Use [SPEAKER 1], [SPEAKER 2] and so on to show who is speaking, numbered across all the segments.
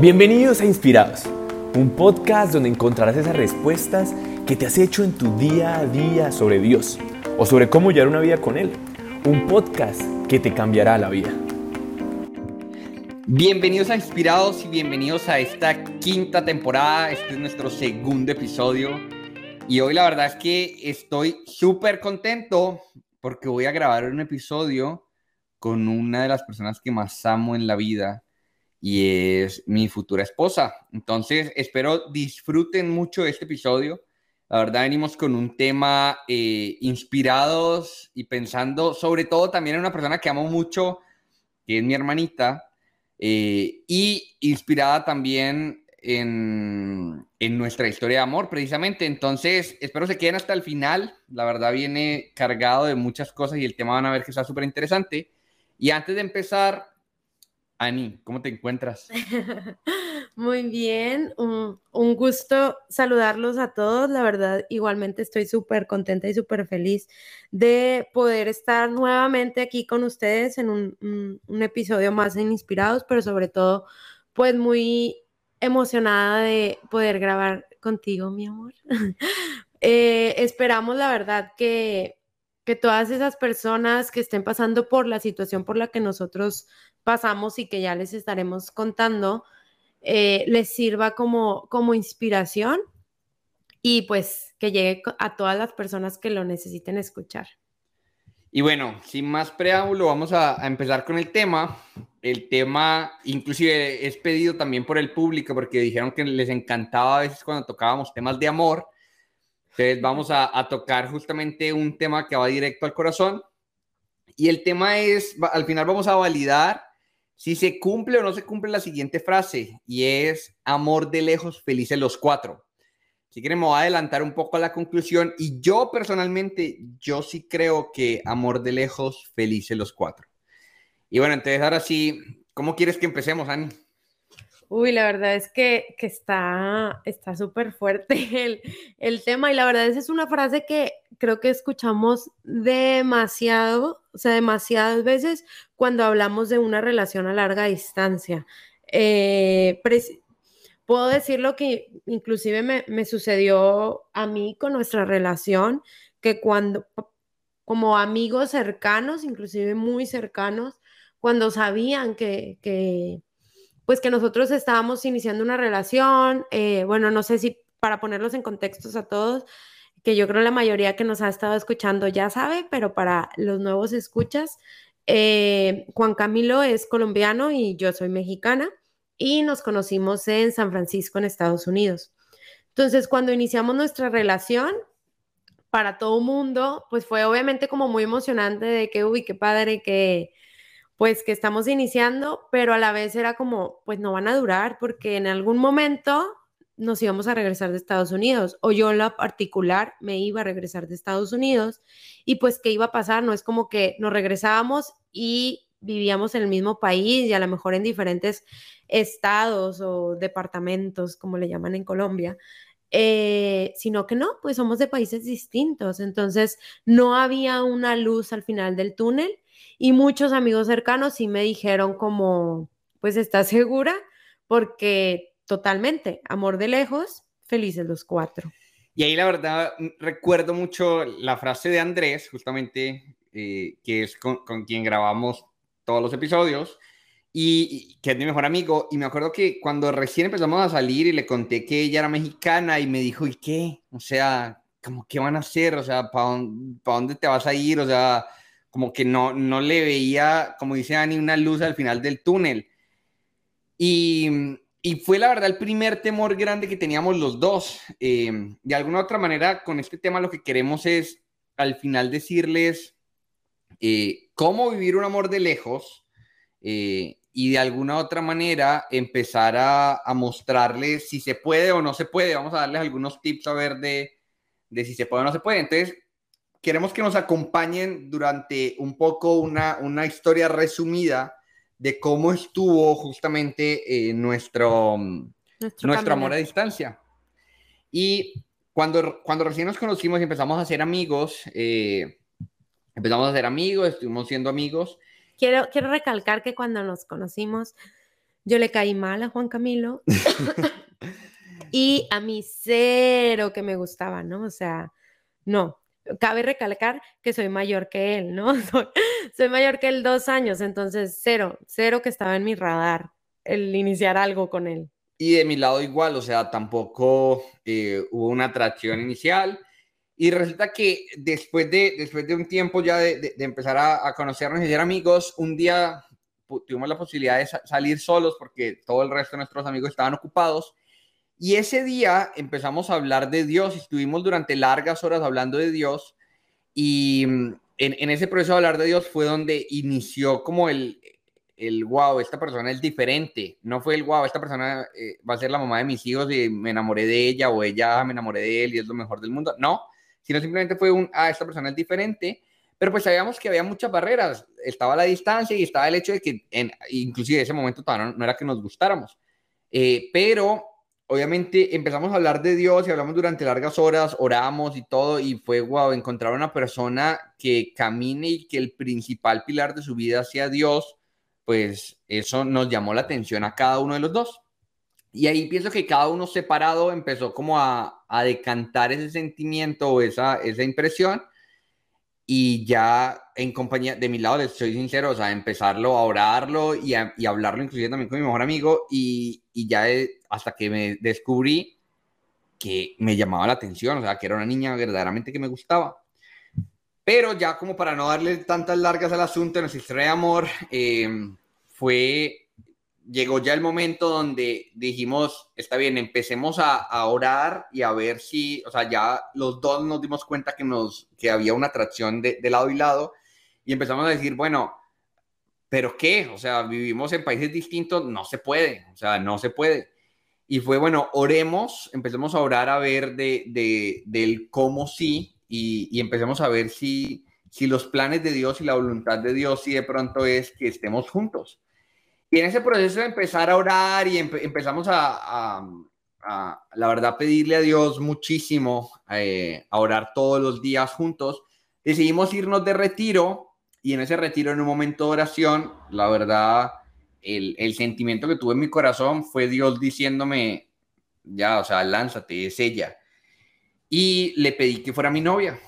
[SPEAKER 1] Bienvenidos a Inspirados, un podcast donde encontrarás esas respuestas que te has hecho en tu día a día sobre Dios o sobre cómo llevar una vida con Él. Un podcast que te cambiará la vida.
[SPEAKER 2] Bienvenidos a Inspirados y bienvenidos a esta quinta temporada. Este es nuestro segundo episodio. Y hoy la verdad es que estoy súper contento porque voy a grabar un episodio con una de las personas que más amo en la vida y es mi futura esposa. Entonces, espero disfruten mucho este episodio. La verdad, venimos con un tema eh, inspirados y pensando sobre todo también en una persona que amo mucho, que es mi hermanita, eh, y inspirada también en, en, nuestra historia de amor, precisamente. Entonces, espero se queden hasta el final. La verdad, viene cargado de muchas cosas y el tema van a ver que está súper interesante. Y antes de empezar, Ani, ¿cómo te encuentras?
[SPEAKER 3] Muy bien, un, gusto saludarlos a todos. La verdad, igualmente estoy súper contenta y súper feliz de poder estar nuevamente aquí con ustedes en un, episodio más en Inspirados, pero sobre todo, pues muy emocionada de poder grabar contigo, mi amor. Eh, esperamos, la verdad, que, que todas esas personas que estén pasando por la situación por la que nosotros pasamos y que ya les estaremos contando, eh, les sirva como, como inspiración y pues que llegue a todas las personas que lo necesiten escuchar.
[SPEAKER 2] Y bueno, sin más preámbulo, vamos a, empezar con el tema. El tema inclusive es pedido también por el público porque dijeron que les encantaba a veces cuando tocábamos temas de amor. Entonces vamos a, tocar justamente un tema que va directo al corazón. Y el tema es, al final vamos a validar si se cumple o no se cumple la siguiente frase y es amor de lejos, felices los cuatro. Si quieren, me voy a adelantar un poco a la conclusión y yo personalmente, yo sí creo que amor de lejos, felices los cuatro. Y bueno, entonces ahora sí, ¿cómo quieres que empecemos, Ani?
[SPEAKER 3] Uy, la verdad es que, que está súper fuerte el, el, tema y la verdad es, es una frase que creo que escuchamos demasiado, o sea, demasiadas veces cuando hablamos de una relación a larga distancia. Eh, puedo decir lo que inclusive me, me sucedió a mí con nuestra relación, que cuando, como amigos cercanos, inclusive muy cercanos, cuando sabían que, que pues que nosotros estábamos iniciando una relación, eh, bueno, no sé si para ponerlos en contextos a todos, que yo creo la mayoría que nos ha estado escuchando ya sabe, pero para los nuevos escuchas, eh, Juan Camilo es colombiano y yo soy mexicana y nos conocimos en San Francisco, en Estados Unidos. Entonces, cuando iniciamos nuestra relación, para todo mundo, pues fue obviamente como muy emocionante de que, uy, qué padre que pues que estamos iniciando, pero a la vez era como, pues no van a durar porque en algún momento nos íbamos a regresar de Estados Unidos o yo en la particular me iba a regresar de Estados Unidos y pues qué iba a pasar, no es como que nos regresábamos y vivíamos en el mismo país y a lo mejor en diferentes estados o departamentos, como le llaman en Colombia, eh, sino que no, pues somos de países distintos, entonces no había una luz al final del túnel y muchos amigos cercanos sí me dijeron como, pues estás segura, porque totalmente, amor de lejos, felices los cuatro.
[SPEAKER 2] Y ahí la verdad mm, recuerdo mucho la frase de Andrés, justamente, eh, que es con, quien grabamos todos los episodios, y, que es mi mejor amigo. Y me acuerdo que cuando recién empezamos a salir y le conté que ella era mexicana y me dijo, ¿y qué? O sea, como, ¿qué van a hacer? O sea, ¿para dónde te vas a ir? O sea, como que no, no le veía, como dice Dani, una luz al final del túnel. Y, y fue la verdad el primer temor grande que teníamos los dos. Eh, de alguna otra manera, con este tema lo que queremos es al final decirles eh, cómo vivir un amor de lejos eh, y de alguna otra manera empezar a, a, mostrarles si se puede o no se puede. Vamos a darles algunos tips a ver de, de si se puede o no se puede. Entonces, queremos que nos acompañen durante un poco una, una historia resumida de cómo estuvo justamente eh, nuestro, nuestro, amor a distancia. Y cuando, cuando recién nos conocimos y empezamos a ser amigos, eh, empezamos a ser amigos, estuvimos siendo amigos.
[SPEAKER 3] Quiero, quiero recalcar que cuando nos conocimos, yo le caí mal a Juan Camilo y a mí cero que me gustaba, ¿no? O sea, no. Cabe recalcar que soy mayor que él, ¿no? Soy, mayor que él dos años, entonces cero, cero que estaba en mi radar el iniciar algo con él.
[SPEAKER 2] Y de mi lado igual, o sea, tampoco eh, hubo una atracción inicial. Y resulta que después de, después de un tiempo ya de, empezar a, conocernos y ser amigos, un día tuvimos la posibilidad de salir solos porque todo el resto de nuestros amigos estaban ocupados. Y ese día empezamos a hablar de Dios y estuvimos durante largas horas hablando de Dios. Y mm, en, ese proceso de hablar de Dios fue donde inició como el, el wow, esta persona es diferente. No fue el wow, esta persona eh, va a ser la mamá de mis hijos y me enamoré de ella o ella me enamoré de él y es lo mejor del mundo. No, sino simplemente fue un, ah, esta persona es diferente. Pero pues sabíamos que había muchas barreras. Estaba la distancia y estaba el hecho de que, en, inclusive ese momento todavía no, era que nos gustáramos. Eh, pero obviamente empezamos a hablar de Dios y hablamos durante largas horas, oramos y todo, y fue wow, encontrar una persona que camine y que el principal pilar de su vida sea Dios pues eso nos llamó la atención a cada uno de los dos. Y ahí pienso que cada uno separado empezó como a, a decantar ese sentimiento o esa, esa impresión. Y ya en compañía, de mi lado, les soy sincero, o sea, empezarlo a orarlo y, a, y hablarlo inclusive también con mi mejor amigo. Y, y ya hasta que me descubrí que me llamaba la atención, o sea, que era una niña verdaderamente que me gustaba. Pero ya como para no darle tantas largas al asunto, nuestra historia de amor, eh, fue, llegó ya el momento donde dijimos, está bien, empecemos a, a, orar y a ver si, o sea, ya los dos nos dimos cuenta que, nos, que había una atracción de, de lado y lado y empezamos a decir, bueno, pero ¿qué? O sea, vivimos en países distintos, no se puede, o sea, no se puede. Y fue, bueno, oremos, empecemos a orar a ver de, de, del cómo sí y, y empecemos a ver si, si los planes de Dios y la voluntad de Dios, si de pronto es que estemos juntos. Y en ese proceso de empezar a orar y empe empezamos a, la verdad, pedirle a Dios muchísimo, eh, a orar todos los días juntos, decidimos irnos de retiro y en ese retiro, en un momento de oración, la verdad, el, el sentimiento que tuve en mi corazón fue Dios diciéndome, ya, o sea, lánzate, es ella. Y le pedí que fuera mi novia.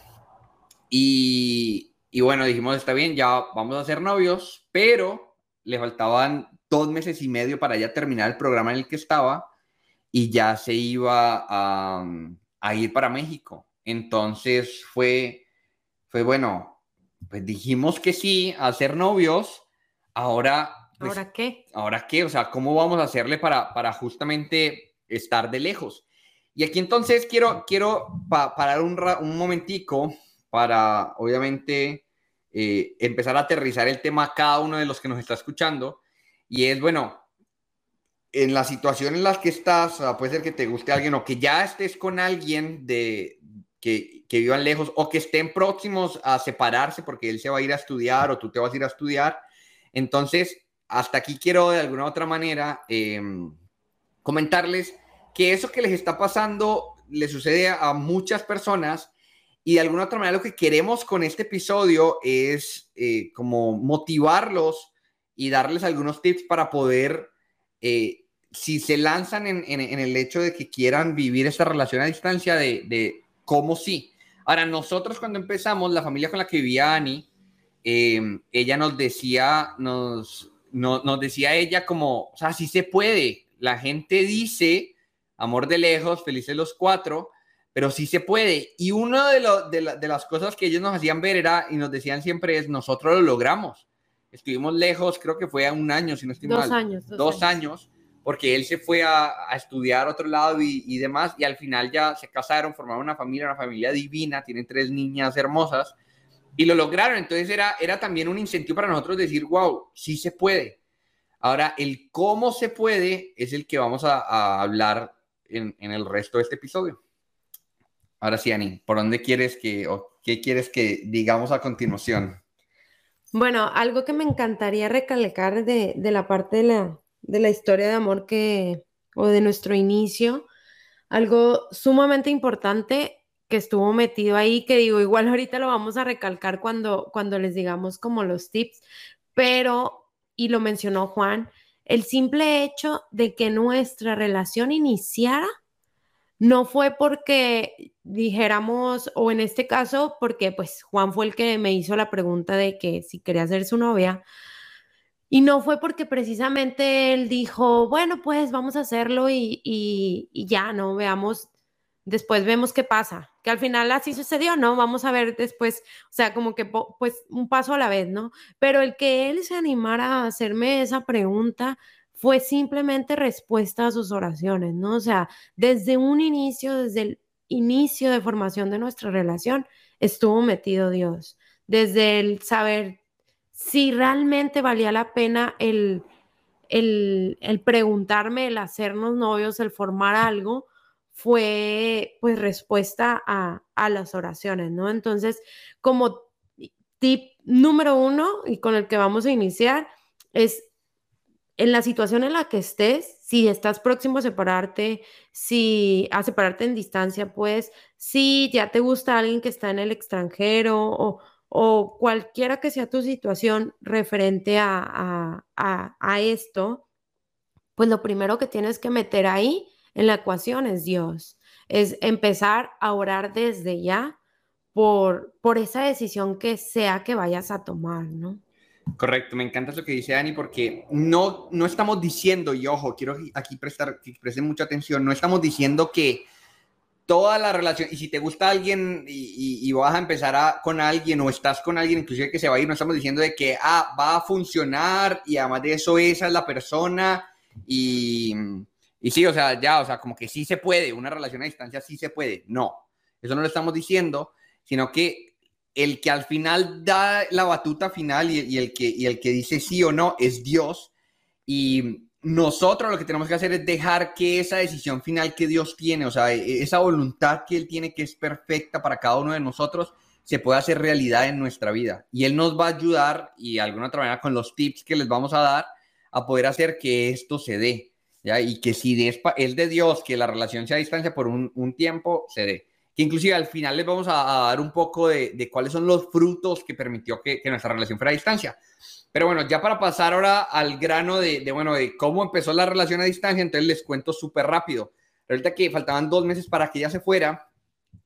[SPEAKER 2] Y, y bueno, dijimos, está bien, ya vamos a ser novios, pero le faltaban dos meses y medio para ya terminar el programa en el que estaba y ya se iba a, a ir para México. Entonces fue, fue bueno, pues dijimos que sí a ser novios. Ahora, pues,
[SPEAKER 3] ¿ahora qué?
[SPEAKER 2] ¿Ahora qué? O sea, ¿cómo vamos a hacerle para, para justamente estar de lejos? Y aquí entonces quiero, quiero pa parar un, un momentico para, obviamente, eh, empezar a aterrizar el tema a cada uno de los que nos está escuchando y es, bueno, en la situación en la que estás, sea, puede ser que te guste alguien o que ya estés con alguien de, que, que, vivan lejos o que estén próximos a separarse porque él se va a ir a estudiar o tú te vas a ir a estudiar. Entonces, hasta aquí quiero de alguna otra manera eh, comentarles que eso que les está pasando le sucede a muchas personas y de alguna otra manera lo que queremos con este episodio es eh, como motivarlos y darles algunos tips para poder, eh, si se lanzan en, en, el hecho de que quieran vivir esta relación a distancia, de, de cómo sí. Ahora, nosotros cuando empezamos, la familia con la que vivía Ani, eh, ella nos decía, nos, no, nos decía ella como, o sea, sí se puede. La gente dice, amor de lejos, felices los cuatro, pero sí se puede. Y una de, de, de las cosas que ellos nos hacían ver era, y nos decían siempre es, nosotros lo logramos estuvimos lejos, creo que fue a un año, si no estoy
[SPEAKER 3] dos
[SPEAKER 2] mal.
[SPEAKER 3] Años, dos,
[SPEAKER 2] dos años. años. porque él se fue a, a estudiar a otro lado y, y, demás, y al final ya se casaron, formaron una familia, una familia divina, tienen tres niñas hermosas, y lo lograron. Entonces era, era también un incentivo para nosotros decir, wow, sí se puede. Ahora, el cómo se puede es el que vamos a, a hablar en, en, el resto de este episodio. Ahora sí, Ani, ¿por dónde quieres que, o qué quieres que digamos a continuación?
[SPEAKER 3] Bueno, algo que me encantaría recalcar de, de la parte de la, de la, historia de amor que, o de nuestro inicio, algo sumamente importante que estuvo metido ahí, que digo, igual ahorita lo vamos a recalcar cuando, cuando les digamos como los tips, pero, y lo mencionó Juan, el simple hecho de que nuestra relación iniciara no fue porque dijéramos, o en este caso, porque pues Juan fue el que me hizo la pregunta de que si quería ser su novia, y no fue porque precisamente él dijo, bueno, pues vamos a hacerlo y, y, ya, ¿no? Veamos, después vemos qué pasa. Que al final así sucedió, ¿no? Vamos a ver después, o sea, como que pues un paso a la vez, ¿no? Pero el que él se animara a hacerme esa pregunta fue simplemente respuesta a sus oraciones, ¿no? O sea, desde un inicio, desde el inicio de formación de nuestra relación, estuvo metido Dios. Desde el saber si realmente valía la pena el, el, preguntarme, el hacernos novios, el formar algo, fue pues respuesta a, a, las oraciones, ¿no? Entonces, como tip número uno y con el que vamos a iniciar es en la situación en la que estés, si estás próximo a separarte, si a separarte en distancia, pues, si ya te gusta alguien que está en el extranjero o, cualquiera que sea tu situación referente a, esto, pues lo primero que tienes que meter ahí en la ecuación es Dios. Es empezar a orar desde ya por, por esa decisión que sea que vayas a tomar, ¿no?
[SPEAKER 2] Correcto, me encanta lo que dice Dani porque no, no estamos diciendo, y ojo, quiero aquí prestar, que presten mucha atención, no estamos diciendo que toda la relación, y si te gusta alguien y, vas a empezar a, con alguien o estás con alguien inclusive que se va a ir, no estamos diciendo de que, ah, va a funcionar y además de eso esa es la persona y, y sí, o sea, ya, o sea, como que sí se puede, una relación a distancia sí se puede. No, eso no lo estamos diciendo, sino que el que al final da la batuta final y, el, que, y el que dice sí o no es Dios. Y nosotros lo que tenemos que hacer es dejar que esa decisión final que Dios tiene, o sea, e, esa voluntad que Él tiene que es perfecta para cada uno de nosotros, se pueda hacer realidad en nuestra vida. Y Él nos va a ayudar y de alguna otra manera con los tips que les vamos a dar a poder hacer que esto se dé. ¿ya? Y que si es, de Dios que la relación sea a distancia por un, tiempo, se dé. Que inclusive al final les vamos a, dar un poco de, cuáles son los frutos que permitió que, nuestra relación fuera a distancia. Pero bueno, ya para pasar ahora al grano de, bueno, de cómo empezó la relación a distancia, entonces les cuento súper rápido. Resulta que faltaban dos meses para que ella se fuera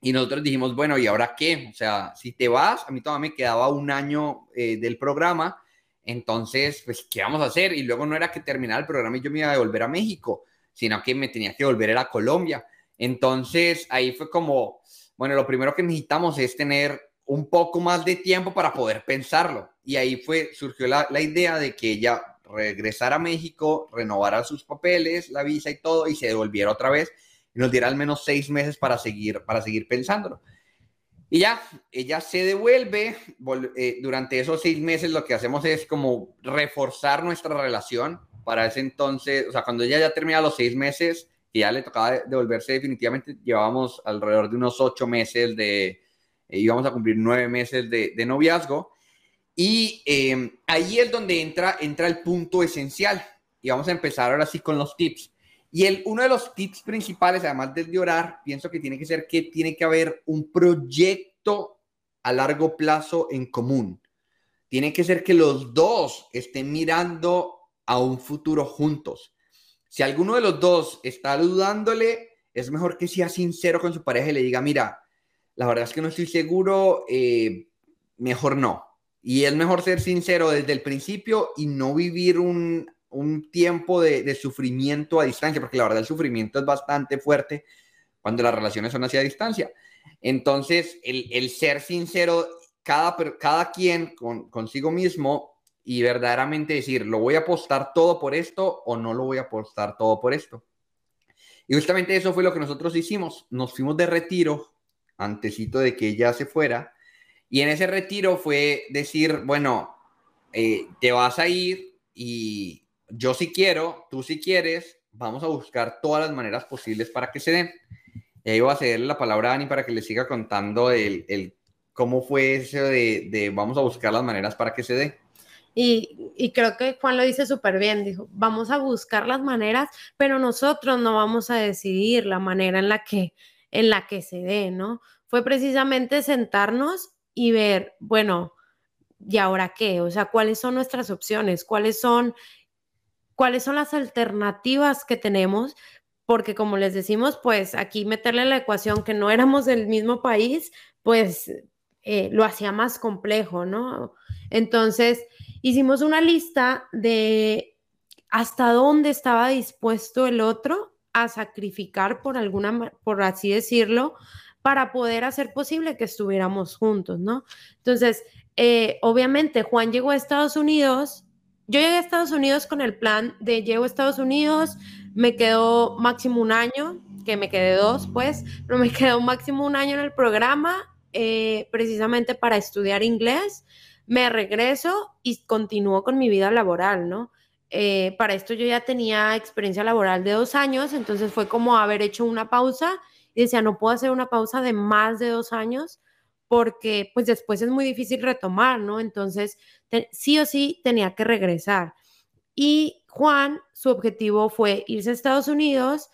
[SPEAKER 2] y nosotros dijimos, bueno, ¿y ahora qué? O sea, si te vas, a mí todavía me quedaba un año eh, del programa, entonces, pues, ¿qué vamos a hacer? Y luego no era que terminara el programa y yo me iba a devolver a México, sino que me tenía que volver a Colombia. Entonces, ahí fue como, bueno, lo primero que necesitamos es tener un poco más de tiempo para poder pensarlo. Y ahí fue, surgió la, idea de que ella regresara a México, renovara sus papeles, la visa y todo, y se devolviera otra vez y nos diera al menos seis meses para seguir, para seguir pensándolo. Y ya, ella se devuelve. Eh, durante esos seis meses lo que hacemos es como reforzar nuestra relación. Para ese entonces, o sea, cuando ella ya termina los seis meses, que ya le tocaba devolverse definitivamente, llevábamos alrededor de unos ocho meses de, eh, íbamos a cumplir nueve meses de, noviazgo. Y em, ahí es donde entra, entra el punto esencial. Y vamos a empezar ahora sí con los tips. Y el, uno de los tips principales, además de orar, pienso que tiene que ser que tiene que haber un proyecto a largo plazo en común. Tiene que ser que los dos estén mirando a un futuro juntos. Si alguno de los dos está dudándole, es mejor que sea sincero con su pareja y le diga, mira, la verdad es que no estoy seguro, eh, mejor no. Y es mejor ser sincero desde el principio y no vivir un, tiempo de, sufrimiento a distancia, porque la verdad el sufrimiento es bastante fuerte cuando las relaciones son hacia distancia. Entonces, el, ser sincero, cada, cada quien con, consigo mismo y verdaderamente decir, ¿lo voy a apostar todo por esto o no lo voy a apostar todo por esto? Y justamente eso fue lo que nosotros hicimos. Nos fuimos de retiro antecito de que ella se fuera. Y en ese retiro fue decir, bueno, eh, te vas a ir y yo si quiero, tú si quieres, vamos a buscar todas las maneras posibles para que se den. Y ahí voy a cederle la palabra a Ani para que le siga contando el, el cómo fue eso de, de, vamos a buscar las maneras para que se dé.
[SPEAKER 3] Y, y, creo que Juan lo dice súper bien, dijo, vamos a buscar las maneras, pero nosotros no vamos a decidir la manera en la que en la que se dé, ¿no? Fue precisamente sentarnos y ver, bueno, ¿y ahora qué? O sea, ¿cuáles son nuestras opciones? ¿Cuáles son cuáles son las alternativas que tenemos, porque como les decimos, pues aquí meterle la ecuación que no éramos del mismo país, pues eh, lo hacía más complejo, ¿no? Entonces, hicimos una lista de hasta dónde estaba dispuesto el otro a sacrificar por alguna, por así decirlo, para poder hacer posible que estuviéramos juntos, ¿no? Entonces, eh, obviamente Juan llegó a Estados Unidos, yo llegué a Estados Unidos con el plan de llego a Estados Unidos, me quedó máximo un año, que me quedé dos, pues, pero me quedó máximo un año en el programa, eh, precisamente para estudiar inglés, me regreso y continúo con mi vida laboral, ¿no? Eh, para esto yo ya tenía experiencia laboral de dos años, entonces fue como haber hecho una pausa y decía, no puedo hacer una pausa de más de dos años porque pues después es muy difícil retomar, ¿no? Entonces, sí o sí tenía que regresar. Y Juan, su objetivo fue irse a Estados Unidos,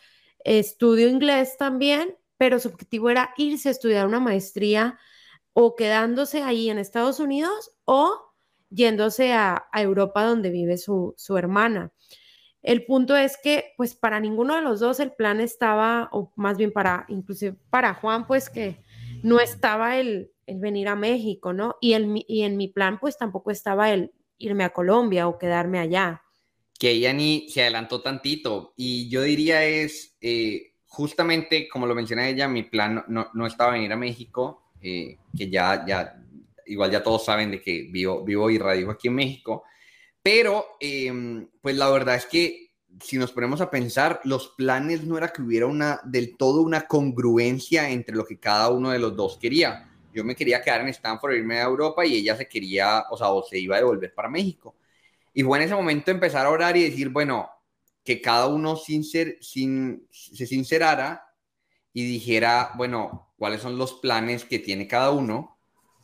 [SPEAKER 3] estudio inglés también, pero su objetivo era irse a estudiar una maestría o quedándose ahí en Estados Unidos o yéndose a, Europa donde vive su, hermana. El punto es que, pues para ninguno de los dos el plan estaba, o más bien para, inclusive para Juan, pues que no estaba el, venir a México, ¿no? Y, el, y en mi plan, pues tampoco estaba el irme a Colombia o quedarme allá.
[SPEAKER 2] Que ella ni se adelantó tantito. Y yo diría es, eh, justamente como lo menciona ella, mi plan no, no estaba venir a México, eh, que ya, ya igual ya todos saben de que vivo, vivo y radico aquí en México, pero em, pues la verdad es que si nos ponemos a pensar, los planes no era que hubiera una del todo una congruencia entre lo que cada uno de los dos quería. Yo me quería quedar en Stanford, irme a Europa y ella se quería, o sea, o se iba a devolver para México. Y fue en ese momento empezar a orar y decir, bueno, que cada uno sin ser, sin, se sincerara y dijera, bueno, cuáles son los planes que tiene cada uno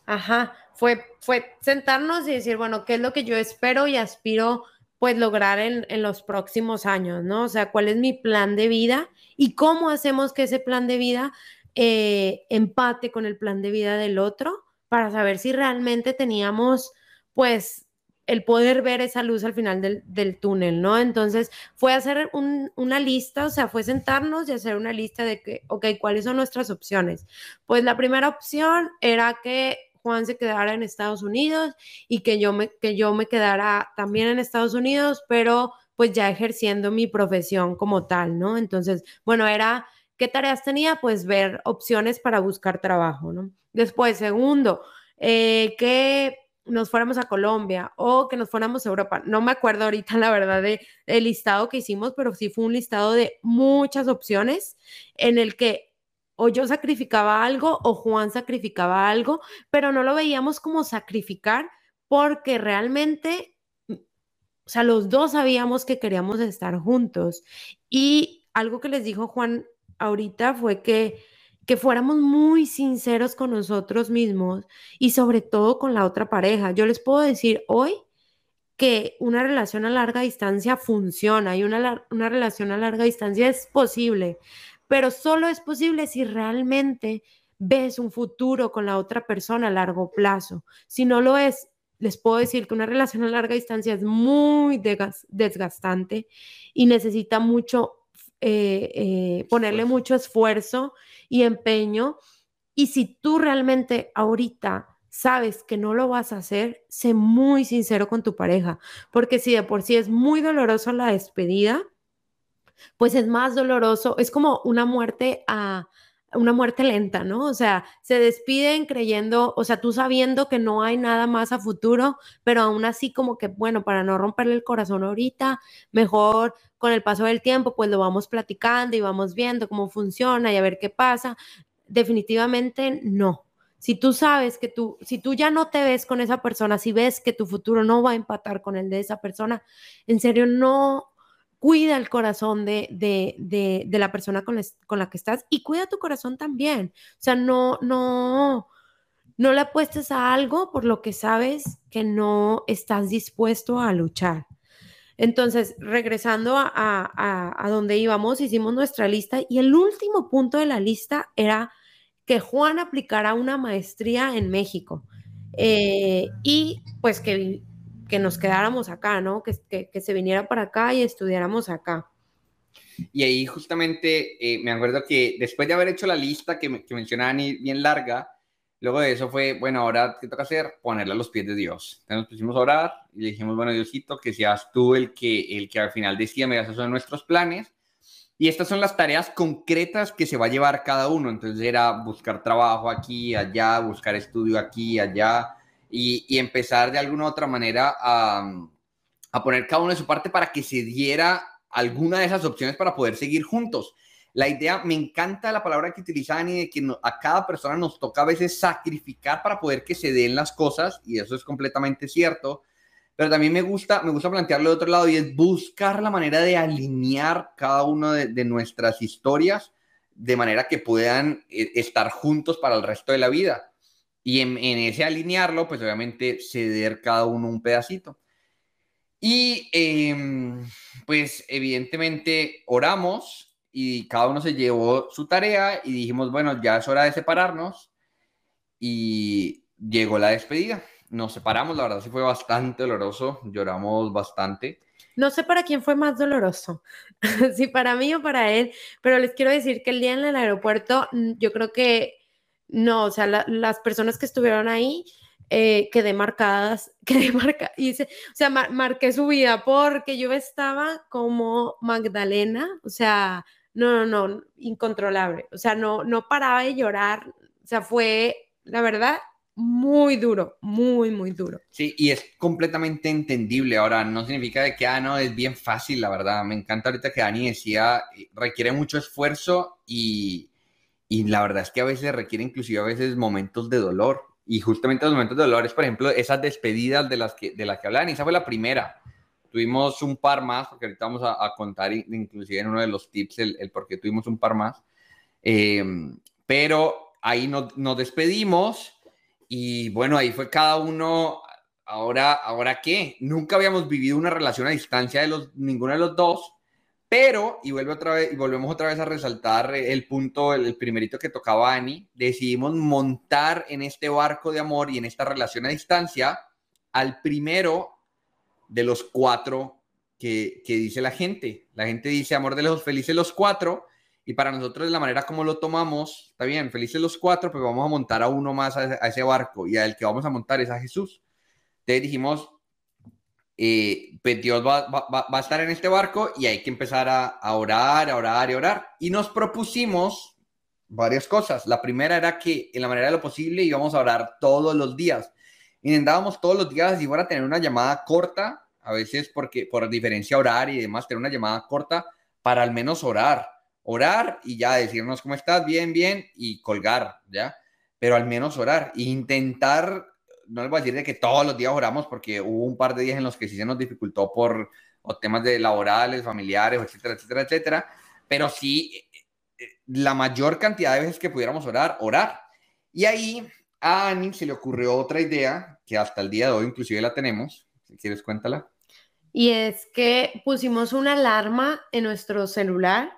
[SPEAKER 3] Ajá, fue, fue sentarnos y decir, bueno, ¿qué es lo que yo espero y aspiro pues lograr en, los próximos años, ¿no? O sea, ¿cuál es mi plan de vida y cómo hacemos que ese plan de vida eh, empate con el plan de vida del otro para saber si realmente teníamos pues el poder ver esa luz al final del, túnel, ¿no? Entonces fue hacer una lista, o sea, fue sentarnos y hacer una lista de que, ok, ¿cuáles son nuestras opciones? Pues la primera opción era que Juan se quedara en Estados Unidos y que yo me, que yo me quedara también en Estados Unidos, pero pues ya ejerciendo mi profesión como tal, ¿no? Entonces, bueno, era, ¿qué tareas tenía? Pues ver opciones para buscar trabajo, ¿no? Después, segundo, eh, que nos fuéramos a Colombia o que nos fuéramos a Europa. No me acuerdo ahorita, la verdad, del el listado que hicimos, pero sí fue un listado de muchas opciones en el que o yo sacrificaba algo o Juan sacrificaba algo, pero no lo veíamos como sacrificar porque realmente, o sea, los dos sabíamos que queríamos estar juntos. Y algo que les dijo Juan ahorita fue que que fuéramos muy sinceros con nosotros mismos y sobre todo con la otra pareja. Yo les puedo decir hoy que una relación a larga distancia funciona y una, una relación a larga distancia es posible, pero solo es posible si realmente ves un futuro con la otra persona a largo plazo. Si no lo es, les puedo decir que una relación a larga distancia es muy desgastante y necesita mucho, eh, eh, ponerle mucho esfuerzo y empeño. Y si tú realmente ahorita sabes que no lo vas a hacer, sé muy sincero con tu pareja, porque si de por sí es muy doloroso la despedida, pues es más doloroso, es como una muerte a una muerte lenta, ¿no? O sea, se despiden creyendo, o sea, tú sabiendo que no hay nada más a futuro, pero aún así como que, bueno, para no romperle el corazón ahorita, mejor con el paso del tiempo, pues lo vamos platicando y vamos viendo cómo funciona y a ver qué pasa. Definitivamente no. Si tú sabes que tú, si tú ya no te ves con esa persona, si ves que tu futuro no va a empatar con el de esa persona, en serio no, cuida el corazón de, de, la persona con, la que estás y cuida tu corazón también. O sea, no, no, no le apuestes a algo por lo que sabes que no estás dispuesto a luchar. Entonces, regresando a, a, donde íbamos, hicimos nuestra lista y el último punto de la lista era que Juan aplicara una maestría en México eh, y pues que que nos quedáramos acá, ¿no? Que, que, se viniera para acá y estudiáramos acá.
[SPEAKER 2] Y ahí justamente eh, me acuerdo que después de haber hecho la lista que, que mencionaba bien larga, luego de eso fue, bueno, ahora ¿qué toca hacer? Ponerla a los pies de Dios. Entonces nos pusimos a orar y le dijimos, bueno, Diosito, que seas tú el que, el que al final decía, mira, esos son nuestros planes. Y estas son las tareas concretas que se va a llevar cada uno. Entonces era buscar trabajo aquí, allá, buscar estudio aquí, allá, y, empezar de alguna u otra manera a, a poner cada uno de su parte para que se diera alguna de esas opciones para poder seguir juntos. La idea, me encanta la palabra que utilizan y de que a cada persona nos toca a veces sacrificar para poder que se den las cosas, y eso es completamente cierto, pero también me gusta, me gusta plantearlo de otro lado y es buscar la manera de alinear cada una de, nuestras historias de manera que puedan eh, estar juntos para el resto de la vida. Y en, ese alinearlo, pues obviamente ceder cada uno un pedacito. Y em, pues evidentemente oramos y cada uno se llevó su tarea y dijimos, bueno, ya es hora de separarnos y llegó la despedida. Nos separamos, la verdad sí fue bastante doloroso, lloramos bastante.
[SPEAKER 3] No sé para quién fue más doloroso, si para mí o para él, pero les quiero decir que el día en el aeropuerto, mm, yo creo que no, o sea, las personas que estuvieron ahí, eh, quedé marcadas, quedé marcada, o sea, marqué su vida porque yo estaba como Magdalena, o sea, no, no, no, incontrolable, o sea, no, no paraba de llorar, o sea, fue, la verdad, muy duro, muy, muy duro.
[SPEAKER 2] Sí, y es completamente entendible. Ahora, no significa de que, ah, no, es bien fácil, la verdad. Me encanta ahorita que Dani decía, requiere mucho esfuerzo y, y la verdad es que a veces requiere inclusive a veces momentos de dolor. Y justamente los momentos de dolor es, por ejemplo, esas despedidas de las que, de las que hablaban. Y esa fue la primera. Tuvimos un par más, porque ahorita vamos a, contar inclusive en uno de los tips el, el por qué tuvimos un par más. Eh, pero ahí nos, nos despedimos y bueno, ahí fue cada uno, ahora, ¿ahora qué? Nunca habíamos vivido una relación a distancia de los, ninguno de los dos, pero, y, vuelve otra vez, y volvemos otra vez a resaltar el punto, el, primerito que tocaba Ani, decidimos montar en este barco de amor y en esta relación a distancia al primero de los cuatro que, que dice la gente. La gente dice amor de los felices los cuatro, y para nosotros, la manera como lo tomamos, está bien, felices los cuatro, pero vamos a montar a uno más a, ese barco y al que vamos a montar es a Jesús. Entonces dijimos, eh, pues Dios va, a estar en este barco y hay que empezar a, orar, a orar y orar. Y nos propusimos varias cosas. La primera era que en la manera de lo posible íbamos a orar todos los días. Intentábamos todos los días, si fuera a tener una llamada corta, a veces porque por diferencia horaria y demás, tener una llamada corta para al menos orar orar y ya decirnos cómo estás, bien, bien, y colgar, ¿ya? Pero al menos orar e intentar, no les voy a decir de que todos los días oramos, porque hubo un par de días en los que sí se nos dificultó por temas de laborales, familiares, etcétera, etcétera, etcétera, pero sí eh, eh, la mayor cantidad de veces que pudiéramos orar, orar. Y ahí a Ani se le ocurrió otra idea, que hasta el día de hoy inclusive la tenemos, si quieres cuéntala.
[SPEAKER 3] Y es que pusimos una alarma en nuestro celular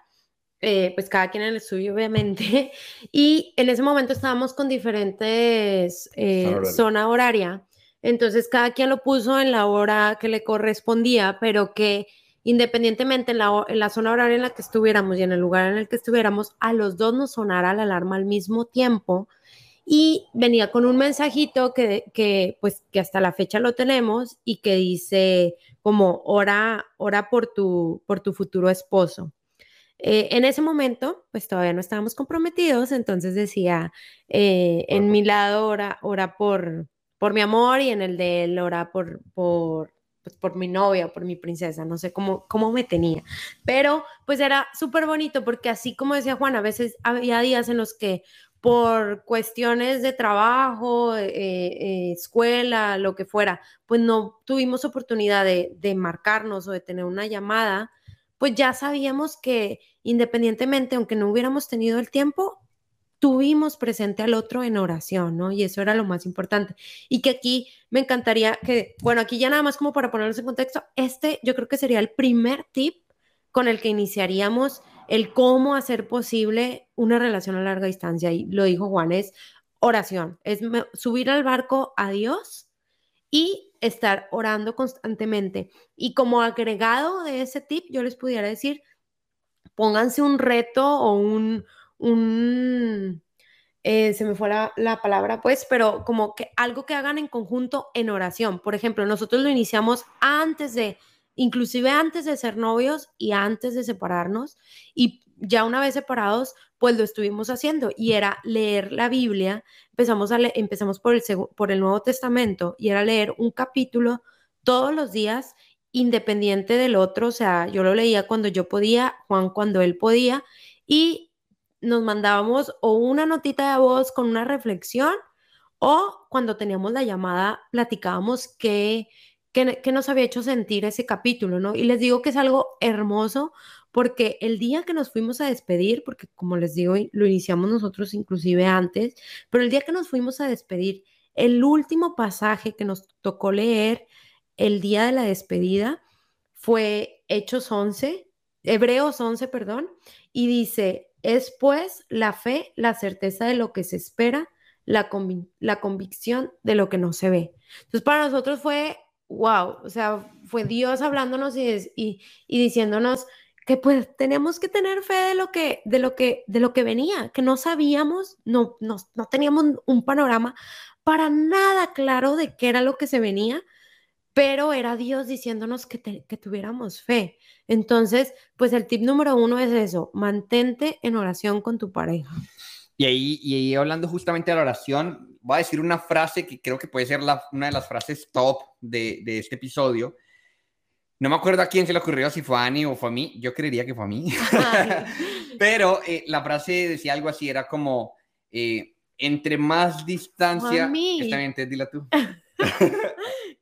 [SPEAKER 3] eh, pues cada quien en el suyo, obviamente, y en ese momento estábamos con diferentes eh, zona horaria, entonces cada quien lo puso en la hora que le correspondía, pero que independientemente en la, en la zona horaria en la que estuviéramos y en el lugar en el que estuviéramos, a los dos nos sonara la alarma al mismo tiempo. Y venía con un mensajito que, que, pues que hasta la fecha lo tenemos y que dice como ora, ora por tu, por tu futuro esposo. Eh, en ese momento, pues todavía no estábamos comprometidos, entonces decía, eh, en mi lado ora, ora por, por mi amor y en el de él ora por, por, pues, por mi novia o por mi princesa, no sé cómo, cómo me tenía. Pero pues era súper bonito porque así como decía Juan, a veces había días en los que por cuestiones de trabajo, eh, escuela, lo que fuera, pues no tuvimos oportunidad de, de marcarnos o de tener una llamada pues ya sabíamos que independientemente, aunque no hubiéramos tenido el tiempo, tuvimos presente al otro en oración, ¿no? Y eso era lo más importante. Y que aquí me encantaría que, bueno, aquí ya nada más como para ponernos en contexto, este yo creo que sería el primer tip con el que iniciaríamos el cómo hacer posible una relación a larga distancia. Y lo dijo Juan, es oración, es subir al barco a Dios y estar orando constantemente. Y como agregado de ese tip, yo les pudiera decir, pónganse un reto o un, un eh, se me fue la, la, palabra, pues, pero como que algo que hagan en conjunto en oración. Por ejemplo, nosotros lo iniciamos antes de, inclusive antes de ser novios y antes de separarnos, y ya una vez separados, pues lo estuvimos haciendo y era leer la Biblia. Empezamos, a empezamos por, el, por el Nuevo Testamento y era leer un capítulo todos los días independiente del otro, o sea, yo lo leía cuando yo podía, Juan cuando él podía, y nos mandábamos o una notita de voz con una reflexión o cuando teníamos la llamada platicábamos qué, qué, nos había hecho sentir ese capítulo, ¿no? Y les digo que es algo hermoso porque el día que nos fuimos a despedir, porque como les digo, lo iniciamos nosotros inclusive antes, pero el día que nos fuimos a despedir, el último pasaje que nos tocó leer el día de la despedida fue Hechos 11, Hebreos 11, perdón, y dice, es pues la fe, la certeza de lo que se espera, la, la convicción de lo que no se ve. Entonces para nosotros fue, wow, o sea, fue Dios hablándonos y, y, diciéndonos que pues tenemos que tener fe de lo que, de lo que, de lo que venía, que no sabíamos, no, no, no teníamos un panorama para nada claro de qué era lo que se venía, pero era Dios diciéndonos que, que, tuviéramos fe. Entonces, pues el tip número uno es eso, mantente en oración con tu pareja.
[SPEAKER 2] Y ahí, y ahí hablando justamente de la oración, voy a decir una frase que creo que puede ser la, una de las frases top de, de, este episodio. No me acuerdo a quién se le ocurrió, si fue a Ani o fue a mí. Yo creería que fue a mí. Pero eh, la frase decía algo así, era como, eh, entre más distancia... Está bien, te dila tú.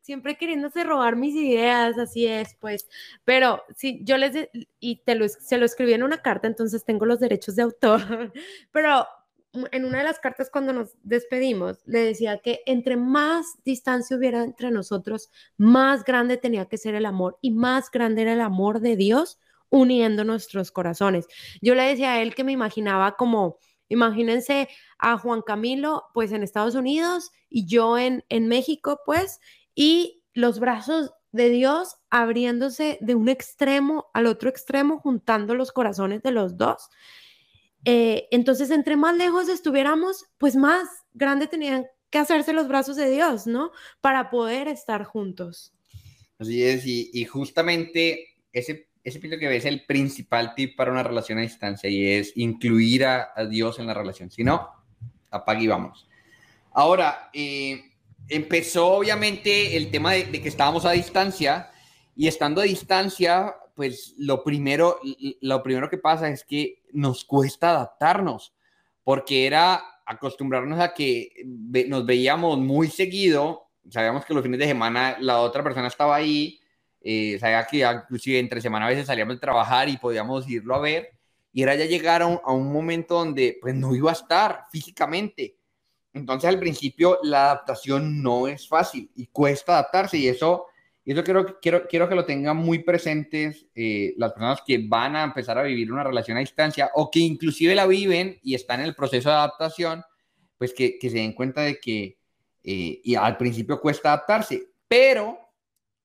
[SPEAKER 3] siempre queriéndose robar mis ideas, así es, pues. Pero sí, yo les, y te lo, se lo escribí en una carta, entonces tengo los derechos de autor, pero en una de las cartas cuando nos despedimos, le decía que entre más distancia hubiera entre nosotros, más grande tenía que ser el amor y más grande era el amor de Dios uniendo nuestros corazones. Yo le decía a él que me imaginaba como, imagínense a Juan Camilo, pues en Estados Unidos y yo en, en México, pues, y los brazos de Dios abriéndose de un extremo al otro extremo, juntando los corazones de los dos. Eh, entonces, entre más lejos estuviéramos, pues más grande tenían que hacerse los brazos de Dios, ¿no? Para poder estar juntos.
[SPEAKER 2] Así es, y, justamente ese, ese que ves es el principal tip para una relación a distancia y es incluir a, Dios en la relación. Si no, apague y vamos. Ahora, eh, empezó obviamente el tema de, que estábamos a distancia y estando a distancia, pues lo primero, lo primero que pasa es que nos cuesta adaptarnos, porque era acostumbrarnos a que nos veíamos muy seguido, sabíamos que los fines de semana la otra persona estaba ahí, eh, sabía que inclusive entre semana a veces salíamos de trabajar y podíamos irlo a ver, y era ya llegar a un, a un momento donde pues no iba a estar físicamente, entonces al principio la adaptación no es fácil y cuesta adaptarse y eso, eso quiero, quiero, quiero que lo tengan muy presentes eh, las personas que van a empezar a vivir una relación a distancia o que inclusive la viven y están en el proceso de adaptación, pues que, que se den cuenta de que eh, y al principio cuesta adaptarse, pero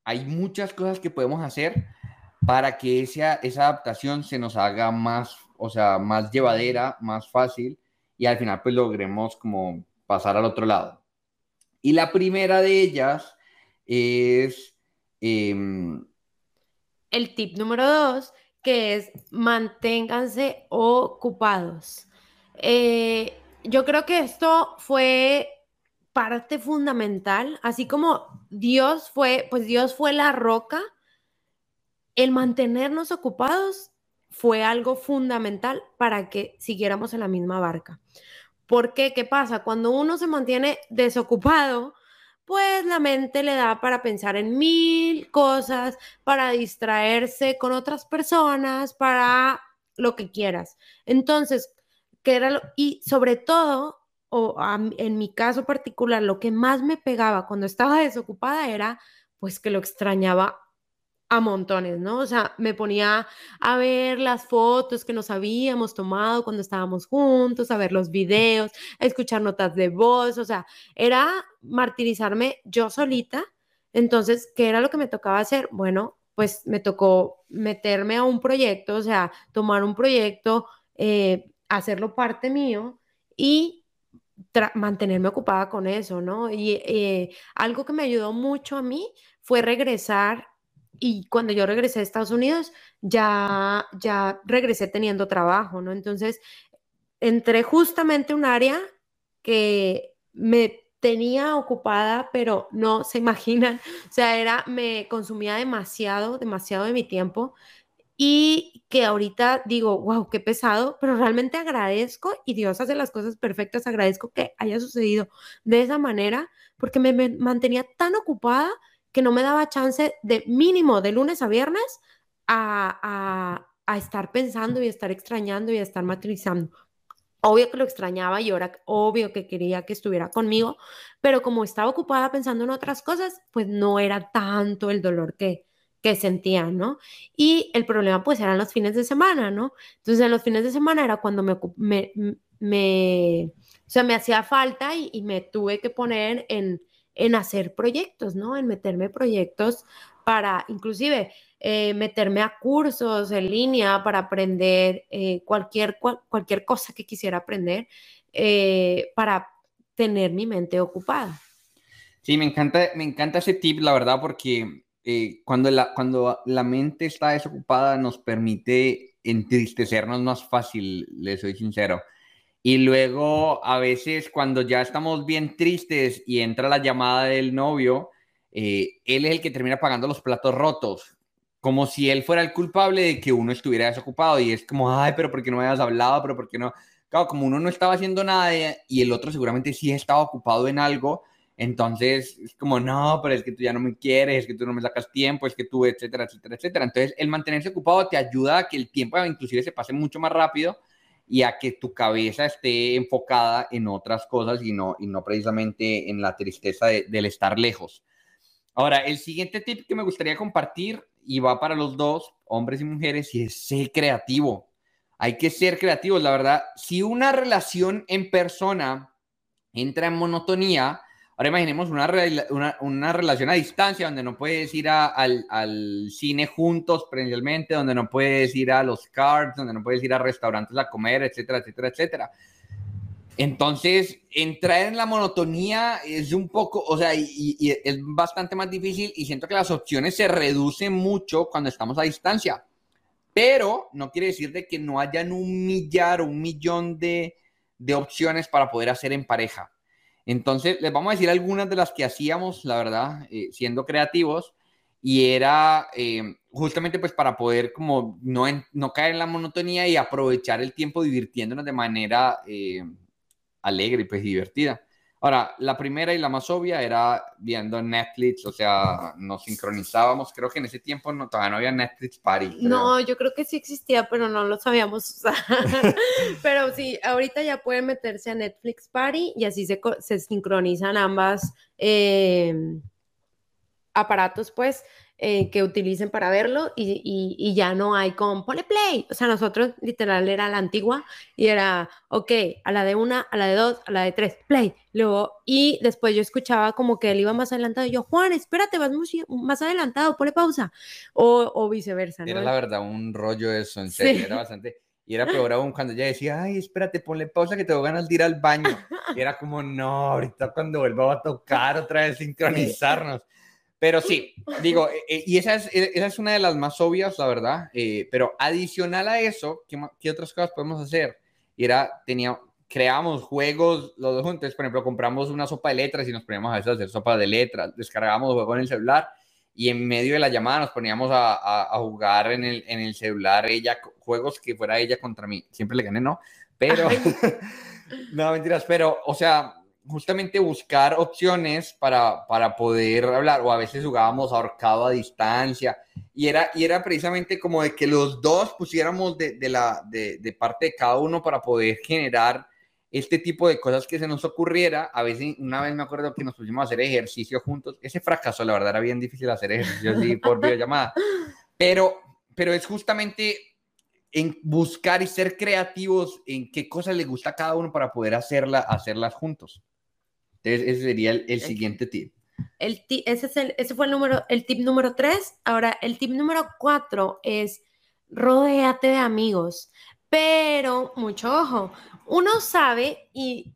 [SPEAKER 2] hay muchas cosas que podemos hacer para que esa, esa adaptación se nos haga más, o sea, más llevadera, más fácil y al final pues logremos como pasar al otro lado. Y la primera de ellas es... Em,
[SPEAKER 3] el tip número dos, que es manténganse ocupados. Eh, yo creo que esto fue parte fundamental, así como Dios fue, pues Dios fue la roca, el mantenernos ocupados fue algo fundamental para que siguiéramos en la misma barca. ¿Por qué? ¿Qué pasa? Cuando uno se mantiene desocupado, pues la mente le da para pensar en mil cosas, para distraerse con otras personas, para lo que quieras. Entonces, ¿qué era y sobre todo, o en mi caso particular, lo que más me pegaba cuando estaba desocupada era pues que lo extrañaba a montones, ¿no? O sea, me ponía a ver las fotos que nos habíamos tomado cuando estábamos juntos, a ver los videos, a escuchar notas de voz, o sea, era martirizarme yo solita Entonces, ¿qué era lo que me tocaba hacer? Bueno, pues me tocó meterme a un proyecto, o sea, tomar un proyecto, eh, hacerlo parte mío y mantenerme ocupada con eso, ¿no? Y eh, algo que me ayudó mucho a mí fue regresar y cuando yo regresé a Estados Unidos, ya, ya regresé teniendo trabajo, ¿no? Entonces, entré justamente un área que me tenía ocupada, pero no se imaginan, o sea, era, me consumía demasiado, demasiado de mi tiempo y que ahorita digo, wow, qué pesado, pero realmente agradezco y Dios hace las cosas perfectas, agradezco que haya sucedido de esa manera, porque me, mantenía tan ocupada que no me daba chance de mínimo de lunes a viernes a, a, estar pensando y estar extrañando y a estar matrizando. Obvio que lo extrañaba y ahora obvio que quería que estuviera conmigo, pero como estaba ocupada pensando en otras cosas, pues no era tanto el dolor que, que sentía, ¿no? Y el problema pues eran los fines de semana, ¿no? Entonces en los fines de semana era cuando me, me, me o sea, me hacía falta y me tuve que poner en, en hacer proyectos, ¿no? En meterme proyectos para inclusive eh, meterme a cursos en línea para aprender eh, cualquier, cualquier cosa que quisiera aprender eh, para tener mi mente ocupada.
[SPEAKER 2] Sí, me encanta, me encanta ese tip, la verdad, porque cuando, la, cuando la mente está desocupada nos permite entristecernos más fácil, le soy sincero. Y luego a veces cuando ya estamos bien tristes y entra la llamada del novio, él es el que termina pagando los platos rotos como si él fuera el culpable de que uno estuviera desocupado y es como, ay, pero ¿por qué no me habías hablado? Pero ¿por qué no? Claro, como uno no estaba haciendo nada y el otro seguramente sí estaba ocupado en algo, entonces es como, no, pero es que tú ya no me quieres, es que tú no me sacas tiempo, es que tú, etcétera, etcétera, etcétera. Entonces el mantenerse ocupado te ayuda a que el tiempo inclusive se pase mucho más rápido y a que tu cabeza esté enfocada en otras cosas y no, y no precisamente en la tristeza del estar lejos. Ahora, el siguiente tip que me gustaría compartir y va para los dos, hombres y mujeres, y es ser creativo. Hay que ser creativos, la verdad. Si una relación en persona entra en monotonía, ahora imaginemos una, una, relación a distancia donde no puedes ir al, al, cine juntos presencialmente, donde no puedes ir a los cards, donde no puedes ir a restaurantes a comer, etcétera, etcétera, etcétera. Entonces, entrar en la monotonía es un poco, o sea, y, es bastante más difícil y siento que las opciones se reducen mucho cuando estamos a distancia. Pero no quiere decir de que no hayan un millar o un millón de, opciones para poder hacer en pareja. Entonces, les vamos a decir algunas de las que hacíamos, la verdad, eh, siendo creativos, y era eh, justamente pues para poder como no, no caer en la monotonía y aprovechar el tiempo divirtiéndonos de manera... Eh, alegre y pues divertida. Ahora, la primera y la más obvia era viendo Netflix, o sea, nos sincronizábamos. Creo que en ese tiempo no, todavía no había Netflix Party.
[SPEAKER 3] No, yo creo que sí existía, pero no lo sabíamos usar. pero sí, ahorita ya pueden meterse a Netflix Party y así se, se sincronizan ambas eh, aparatos, pues. Eh, que utilicen para verlo y, y, ya no hay con pone play. O sea, nosotros literal era la antigua y era, ok, a la de una, a la de dos, a la de tres, play. Luego, y después yo escuchaba como que él iba más adelantado y yo, Juan, espérate, vas más adelantado, pone pausa. O, o viceversa.
[SPEAKER 2] Era la verdad un rollo eso, en serio, era bastante. Y era peor aún cuando ella decía, ay, espérate, ponle pausa que te voy a ganas de ir al baño. Y era como, no, ahorita cuando vuelva a tocar otra vez sincronizarnos. Pero sí, digo, eh, eh, y esa es, eh, esa es una de las más obvias, la verdad. pero adicional a eso, ¿qué, ¿qué, otras cosas podemos hacer? Y era, tenía, creamos juegos los dos juntos. Por ejemplo, compramos una sopa de letras y nos poníamos a veces a hacer sopa de letras. Descargábamos juegos en el celular y en medio de la llamada nos poníamos a, a, jugar en el, en el celular ella, juegos que fuera ella contra mí. Siempre le gané, ¿no? Pero, no, mentiras, pero, o sea, justamente buscar opciones para, para poder hablar, o a veces jugábamos ahorcado a distancia, y era, y era precisamente como de que los dos pusiéramos de, de la, de, de, parte de cada uno para poder generar este tipo de cosas que se nos ocurriera. A veces, una vez me acuerdo que nos pusimos a hacer ejercicio juntos, ese fracaso, la verdad, era bien difícil hacer ejercicio así por videollamada, pero, pero es justamente en buscar y ser creativos en qué cosas le gusta a cada uno para poder hacerla, hacerlas juntos. Entonces, ese sería el, siguiente tip.
[SPEAKER 3] el ese, es el, ese fue el, número, el tip número tres. Ahora, el tip número cuatro es rodéate de amigos. Pero, mucho ojo, uno sabe y,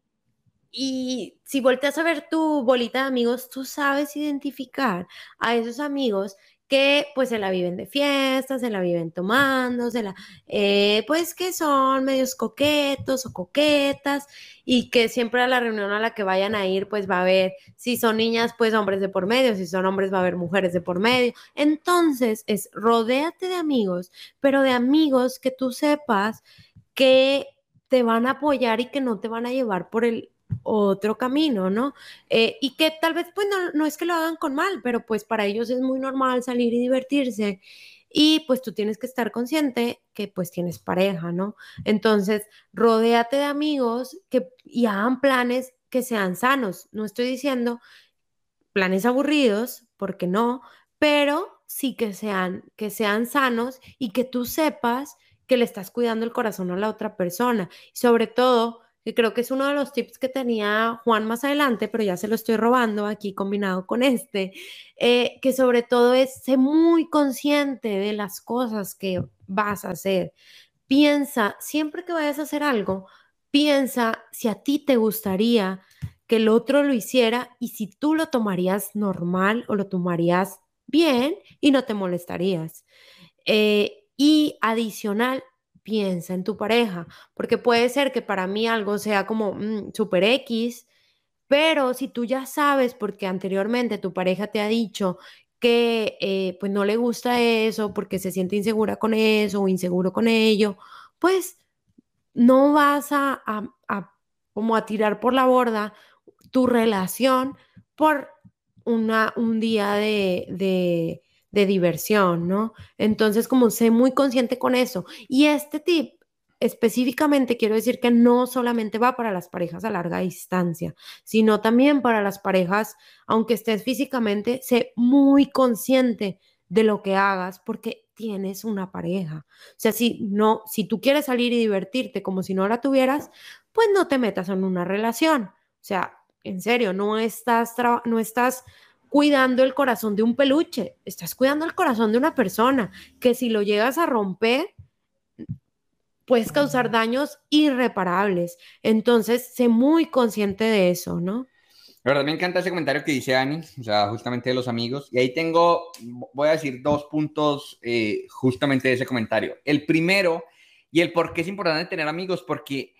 [SPEAKER 3] y si volteas a ver tu bolita de amigos, tú sabes identificar a esos amigos que pues se la viven de fiestas, se la viven tomando, la, eh, pues que son medios coquetos o coquetas y que siempre a la reunión a la que vayan a ir pues va a haber, si son niñas pues hombres de por medio, si son hombres va a haber mujeres de por medio. Entonces es rodéate de amigos, pero de amigos que tú sepas que te van a apoyar y que no te van a llevar por el otro camino, ¿no? Eh, y que tal vez, pues no, no es que lo hagan con mal, pero pues para ellos es muy normal salir y divertirse. Y pues tú tienes que estar consciente que pues tienes pareja, ¿no? Entonces, rodéate de amigos que, y hagan planes que sean sanos. No estoy diciendo planes aburridos, porque no, pero sí que sean, que sean sanos y que tú sepas que le estás cuidando el corazón a la otra persona. Y sobre todo, que creo que es uno de los tips que tenía Juan más adelante, pero ya se lo estoy robando aquí combinado con este, eh, que sobre todo es ser muy consciente de las cosas que vas a hacer. Piensa, siempre que vayas a hacer algo, piensa si a ti te gustaría que el otro lo hiciera y si tú lo tomarías normal o lo tomarías bien y no te molestarías. Eh, y adicional, piensa en tu pareja, porque puede ser que para mí algo sea como mm, super X, pero si tú ya sabes, porque anteriormente tu pareja te ha dicho que eh, pues no le gusta eso, porque se siente insegura con eso o inseguro con ello, pues no vas a, como a tirar por la borda tu relación por una, un día de de diversión, ¿no? Entonces, como sé muy consciente con eso. Y este tip específicamente quiero decir que no solamente va para las parejas a larga distancia, sino también para las parejas, aunque estés físicamente, sé muy consciente de lo que hagas porque tienes una pareja. O sea, si no, si tú quieres salir y divertirte como si no la tuvieras, pues no te metas en una relación. O sea, en serio, no estás, no estás cuidando el corazón de un peluche, estás cuidando el corazón de una persona que si lo llegas a romper, puedes causar daños irreparables. Entonces, sé muy consciente de eso, ¿no?
[SPEAKER 2] La verdad, me encanta ese comentario que dice Ani, o sea, justamente de los amigos. Y ahí tengo, voy a decir dos puntos eh, justamente de ese comentario. El primero, y el por qué es importante tener amigos, porque,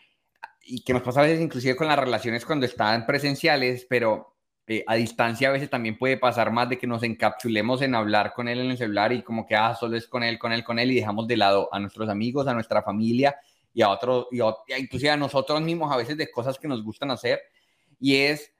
[SPEAKER 2] y que nos pasa a veces inclusive con las relaciones cuando están presenciales, pero eh, a distancia a veces también puede pasar más de que nos encapsulemos en hablar con él en el celular y como que, ah, solo es con él, con él, con él y dejamos de lado a nuestros amigos, a nuestra familia y a otros, y inclusive a nosotros mismos a veces de cosas que nos gustan hacer. Y es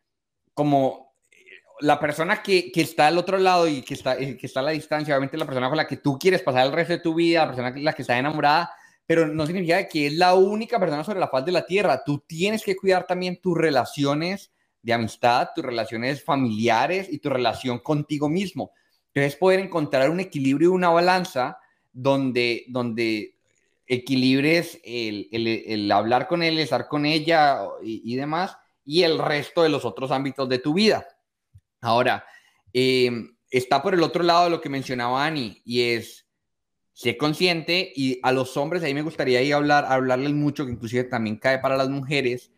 [SPEAKER 2] como eh, la persona que, que está al otro lado y que está, eh, que está a la distancia, obviamente la persona con la que tú quieres pasar el resto de tu vida, la persona con la que está enamorada, pero no significa que es la única persona sobre la faz de la tierra. Tú tienes que cuidar también tus relaciones de amistad, tus relaciones familiares y tu relación contigo mismo. Entonces, poder encontrar un equilibrio y una balanza donde, donde equilibres el, el, hablar con él, estar con ella y, demás, y el resto de los otros ámbitos de tu vida. Ahora, em, está por el otro lado de lo que mencionaba Ani, y es, sé consciente, y a los hombres ahí me gustaría ir hablar, hablarles mucho, que inclusive también cae para las mujeres,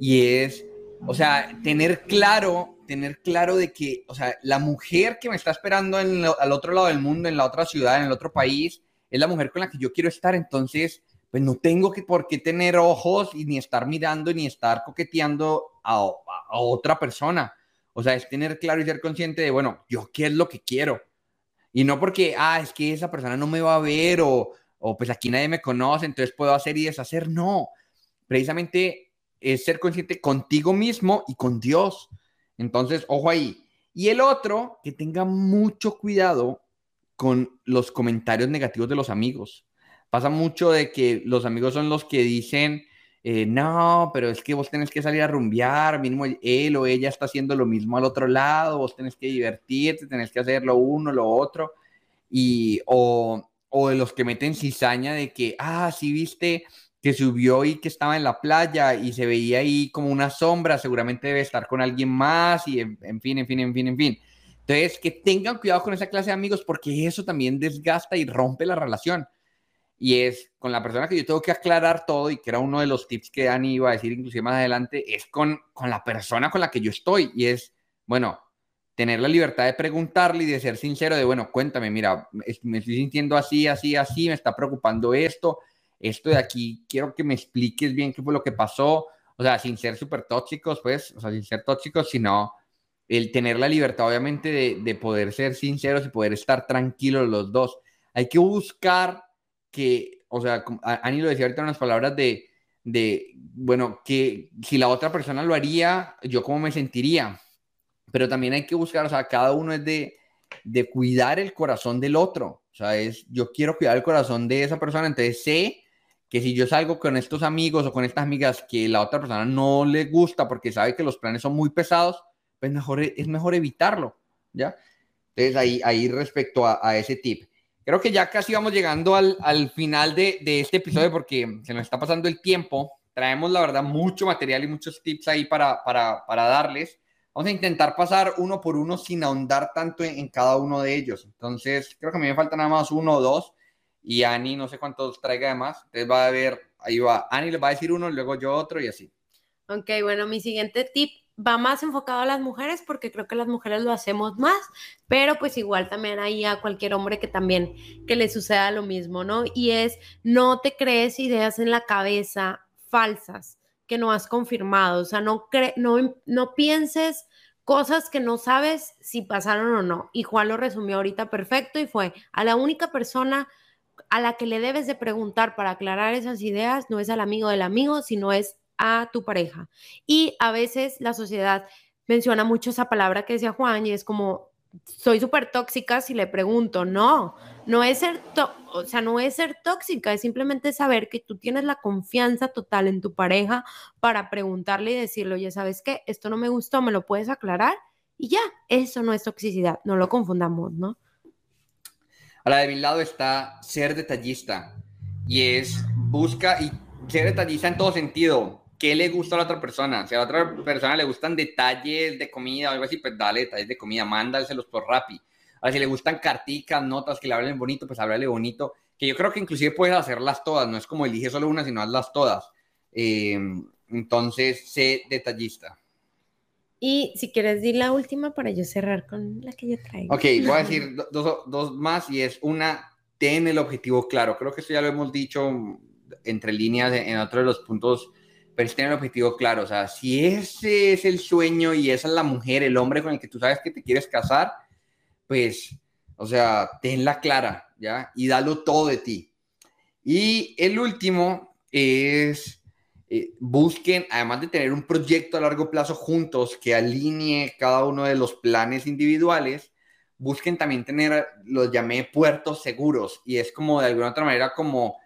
[SPEAKER 2] y es o sea, tener claro, tener claro de que, o sea, la mujer que me está esperando en al otro lado del mundo, en la otra ciudad, en el otro país, es la mujer con la que yo quiero estar. Entonces, pues no tengo que por qué tener ojos y ni estar mirando ni estar coqueteando a, a, otra persona. O sea, es tener claro y ser consciente de, bueno, yo qué es lo que quiero. Y no porque, ah, es que esa persona no me va a ver o, o pues aquí nadie me conoce, entonces puedo hacer y deshacer. No, precisamente es ser consciente contigo mismo y con Dios. Entonces, ojo ahí. Y el otro, que tenga mucho cuidado con los comentarios negativos de los amigos. Pasa mucho de que los amigos son los que dicen, eh, no, pero es que vos tenés que salir a rumbear, mínimo él o ella está haciendo lo mismo al otro lado, vos tenés que divertirte, tenés que hacer lo uno, lo otro. Y, o, o de los que meten cizaña de que, ah, sí, viste, que subió y que estaba en la playa y se veía ahí como una sombra, seguramente debe estar con alguien más y en, fin, en fin, en fin, en fin. Entonces, que tengan cuidado con esa clase de amigos porque eso también desgasta y rompe la relación. Y es con la persona que yo tengo que aclarar todo y que era uno de los tips que Dani iba a decir inclusive más adelante, es con, con la persona con la que yo estoy. Y es, bueno, tener la libertad de preguntarle y de ser sincero de, bueno, cuéntame, mira, me estoy sintiendo así, así, así, me está preocupando esto, esto de aquí, quiero que me expliques bien qué fue lo que pasó, o sea, sin ser súper tóxicos, pues, o sea, sin ser tóxicos, sino el tener la libertad, obviamente, de, de, poder ser sinceros y poder estar tranquilos los dos. Hay que buscar que, o sea, Ani lo decía ahorita en unas palabras de, de, bueno, que si la otra persona lo haría, yo cómo me sentiría. Pero también hay que buscar, o sea, cada uno es de, de cuidar el corazón del otro. O sea, es, yo quiero cuidar el corazón de esa persona, entonces sé que si yo salgo con estos amigos o con estas amigas que la otra persona no le gusta porque sabe que los planes son muy pesados, pues mejor, es mejor evitarlo, ¿ya? Entonces ahí, ahí respecto a, a ese tip. Creo que ya casi vamos llegando al, al final de, de, este episodio porque se nos está pasando el tiempo. Traemos, la verdad, mucho material y muchos tips ahí para, para, para darles. Vamos a intentar pasar uno por uno sin ahondar tanto en, en, cada uno de ellos. Entonces, creo que a mí me falta nada más uno o dos. Y Ani, no sé cuántos traiga además. Entonces va a ver, ahí va. Ani le va a decir uno, luego yo otro y así.
[SPEAKER 3] Ok, bueno, mi siguiente tip va más enfocado a las mujeres porque creo que las mujeres lo hacemos más, pero pues igual también hay a cualquier hombre que también que le suceda lo mismo, ¿no? Y es no te crees ideas en la cabeza falsas que no has confirmado, o sea, no no no pienses cosas que no sabes si pasaron o no. Y Juan lo resumió ahorita perfecto y fue a la única persona a la que le debes de preguntar para aclarar esas ideas no es al amigo del amigo, sino es a tu pareja. Y a veces la sociedad menciona mucho esa palabra que decía Juan y es como, soy súper tóxica si le pregunto, no, no es ser, o sea, no es ser tóxica, es simplemente saber que tú tienes la confianza total en tu pareja para preguntarle y decirle, oye, ¿sabes qué? Esto no me gustó, ¿me lo puedes aclarar? Y ya, eso no es toxicidad, no lo confundamos, ¿no?
[SPEAKER 2] A la de mi lado está ser detallista y es busca y ser detallista en todo sentido qué le gusta a la otra persona. Si a la otra persona le gustan detalles de comida o algo así, pues dale detalles de comida, mándaselos por Rappi. Ahora, si le gustan carticas, notas, que le hablen bonito, pues háblale bonito. Que yo creo que inclusive puedes hacerlas todas, no es como elige solo una, sino hazlas todas. Eh, entonces, sé detallista.
[SPEAKER 3] Y si quieres, di la última para yo cerrar con la que yo traigo.
[SPEAKER 2] Ok, voy a decir dos, dos más y es una, ten el objetivo claro. Creo que esto ya lo hemos dicho entre líneas en otro de los puntos pero es tener el objetivo claro. O sea, si ese es el sueño y esa es la mujer, el hombre con el que tú sabes que te quieres casar, pues, o sea, tenla clara, ¿ya? Y dalo todo de ti. Y el último es, eh, busquen, además de tener un proyecto a largo plazo juntos que alinee cada uno de los planes individuales, busquen también tener, los llamé puertos seguros. Y es como de alguna otra manera como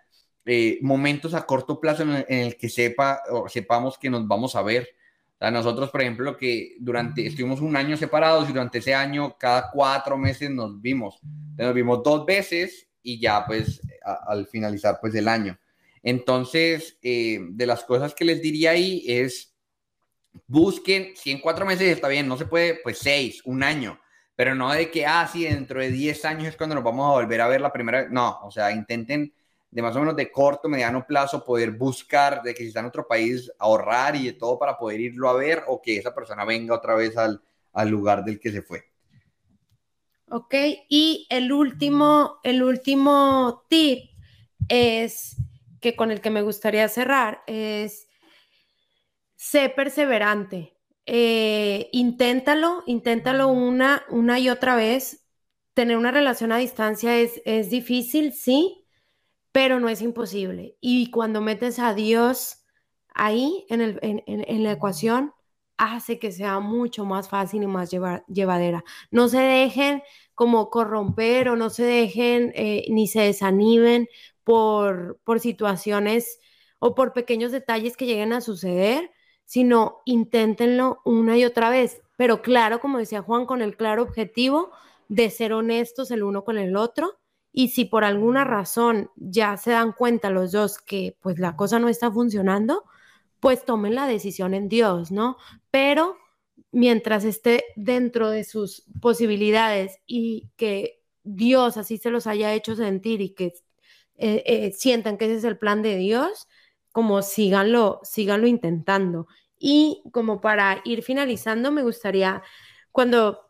[SPEAKER 2] eh, momentos a corto plazo en el, que sepa o sepamos que nos vamos a ver. O sea, nosotros, por ejemplo, que durante, estuvimos un año separados y durante ese año, cada cuatro meses nos vimos. Nos vimos dos veces y ya, pues, al finalizar, pues, el año. Entonces, eh, de las cosas que les diría ahí es, busquen, si en cuatro meses está bien, no se puede, pues, seis, un año, pero no de que, ah, dentro de diez años es cuando nos vamos a volver a ver la primera, no, o sea, intenten de más o menos de corto, mediano plazo, poder buscar de que si está en otro país, ahorrar y de todo para poder irlo a ver o que esa persona venga otra vez al, al lugar del que se fue.
[SPEAKER 3] Ok, y el último, el último tip es que con el que me gustaría cerrar es sé perseverante. Eh, inténtalo, inténtalo una, una y otra vez. Tener una relación a distancia es, es difícil, sí, pero no es imposible. Y cuando metes a Dios ahí en, el, en, en, la ecuación, hace que sea mucho más fácil y más llevadera. No se dejen como corromper o no se dejen eh, ni se desanimen por, por situaciones o por pequeños detalles que lleguen a suceder, sino inténtenlo una y otra vez. Pero claro, como decía Juan, con el claro objetivo de ser honestos el uno con el otro y si por alguna razón ya se dan cuenta los dos que pues la cosa no está funcionando, pues tomen la decisión en Dios, ¿no? Pero mientras esté dentro de sus posibilidades y que Dios así se los haya hecho sentir y que eh, eh, sientan que ese es el plan de Dios, como síganlo, síganlo intentando. Y como para ir finalizando, me gustaría, cuando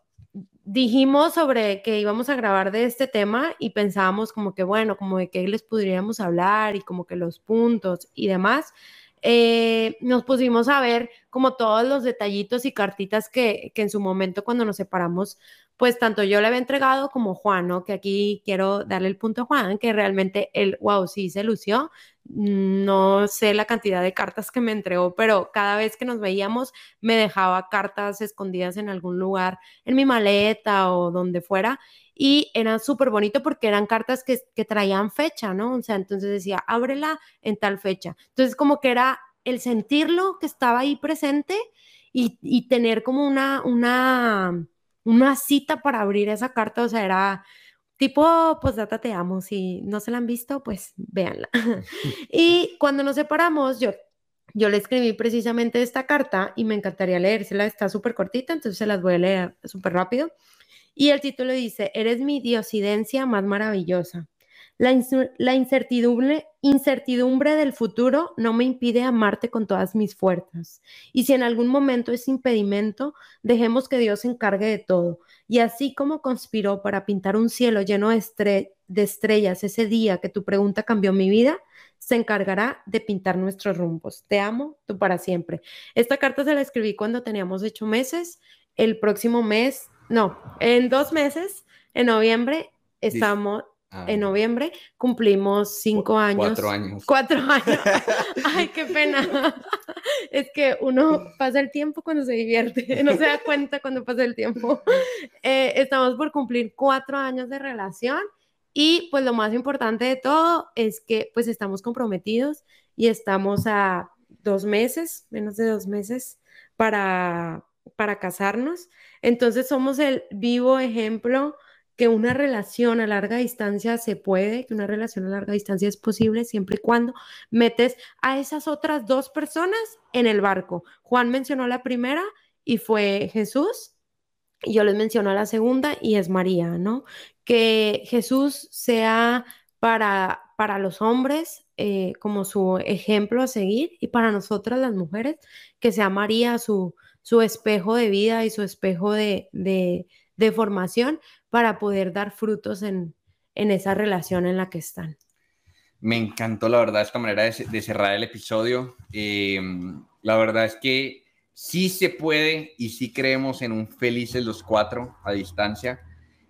[SPEAKER 3] dijimos sobre que íbamos a grabar de este tema y pensábamos como que, bueno, como de qué les podríamos hablar y como que los puntos y demás, eh, nos pusimos a ver como todos los detallitos y cartitas que, que en su momento cuando nos separamos pues tanto yo le había entregado como Juan, ¿no? Que aquí quiero darle el punto a Juan, que realmente él, wow, sí se lució. No sé la cantidad de cartas que me entregó, pero cada vez que nos veíamos me dejaba cartas escondidas en algún lugar, en mi maleta o donde fuera. Y era súper bonito porque eran cartas que, traían fecha, ¿no? O sea, entonces decía, ábrela en tal fecha. Entonces como que era el sentirlo que estaba ahí presente y, y tener como una, una, una cita para abrir esa carta, o sea, era tipo, pues data te amo, si no se la han visto, pues véanla. y cuando nos separamos, yo, yo le escribí precisamente esta carta y me encantaría leérsela, está súper cortita, entonces se las voy a leer súper rápido. Y el título dice, eres mi diosidencia más maravillosa. La, incertidumbre, incertidumbre del futuro no me impide amarte con todas mis fuerzas. Y si en algún momento es impedimento, dejemos que Dios se encargue de todo. Y así como conspiró para pintar un cielo lleno de, de estrellas ese día que tu pregunta cambió mi vida, se encargará de pintar nuestros rumbos. Te amo, tú para siempre. Esta carta se la escribí cuando teníamos ocho meses. El próximo mes, no, en dos meses, en noviembre, estamos, Ah, en noviembre cumplimos cinco años.
[SPEAKER 2] Cuatro años.
[SPEAKER 3] Cuatro años. Ay, qué pena. Es que uno pasa el tiempo cuando se divierte, no se da cuenta cuando pasa el tiempo. Eh, estamos por cumplir cuatro años de relación y pues lo más importante de todo es que pues estamos comprometidos y estamos a dos meses, menos de dos meses para, para casarnos. Entonces somos el vivo ejemplo que una relación a larga distancia se puede, que una relación a larga distancia es posible siempre y cuando metes a esas otras dos personas en el barco. Juan mencionó la primera y fue Jesús, y yo les menciono la segunda y es María, ¿no? Que Jesús sea para, para los hombres eh, como su ejemplo a seguir y para nosotras las mujeres, que sea María su, su espejo de vida y su espejo de, de formación para poder dar frutos en, esa relación en la que están.
[SPEAKER 2] Me encantó, la verdad, esta manera de, cerrar el episodio. Eh, la verdad es que sí se puede y sí creemos en un felices los cuatro a distancia.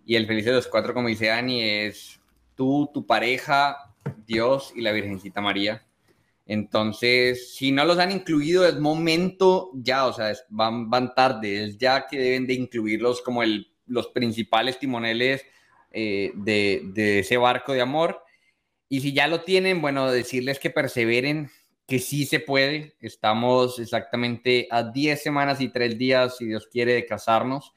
[SPEAKER 2] Y el felices los cuatro, como dice Ani, es tú, tu pareja, Dios y la Virgencita María. Entonces, si no los han incluido, es momento ya, o sea, van, van tarde, es ya que deben de incluirlos como el los principales timoneles eh, de, ese barco de amor. Y si ya lo tienen, bueno, decirles que perseveren, que sí se puede. Estamos exactamente a 10 semanas y 3 días, si Dios quiere, de casarnos.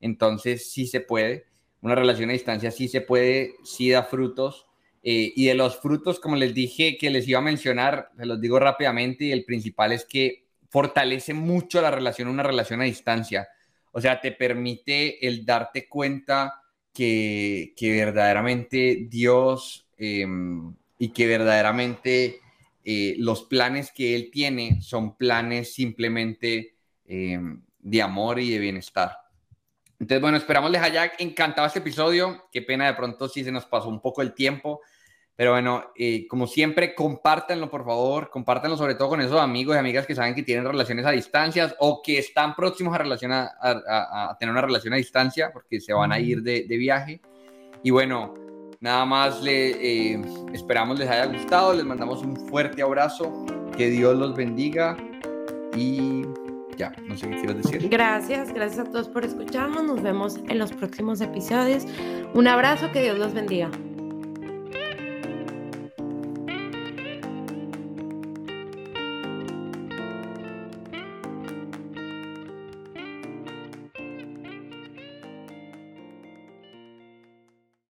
[SPEAKER 2] Entonces sí se puede. Una relación a distancia sí se puede, sí da frutos. Eh, y de los frutos, como les dije que les iba a mencionar, se los digo rápidamente, y el principal es que fortalece mucho la relación, una relación a distancia. O sea, te permite el darte cuenta que, verdaderamente Dios em, y que verdaderamente eh, los planes que Él tiene son planes simplemente em, de amor y de bienestar. Entonces, bueno, esperamos les haya encantado este episodio. Qué pena de pronto si se nos pasó un poco el tiempo. Pero bueno, eh, como siempre, compártanlo, por favor, compártanlo sobre todo con esos amigos y amigas que saben que tienen relaciones a distancias o que están próximos a, relación a, tener una relación a distancia porque se van a ir de, viaje. Y bueno, nada más le, eh, esperamos les haya gustado, les mandamos un fuerte abrazo, que Dios los bendiga y ya, no sé qué quiero decir.
[SPEAKER 3] Gracias, gracias a todos por escucharnos, nos vemos en los próximos episodios. Un abrazo, que Dios los bendiga.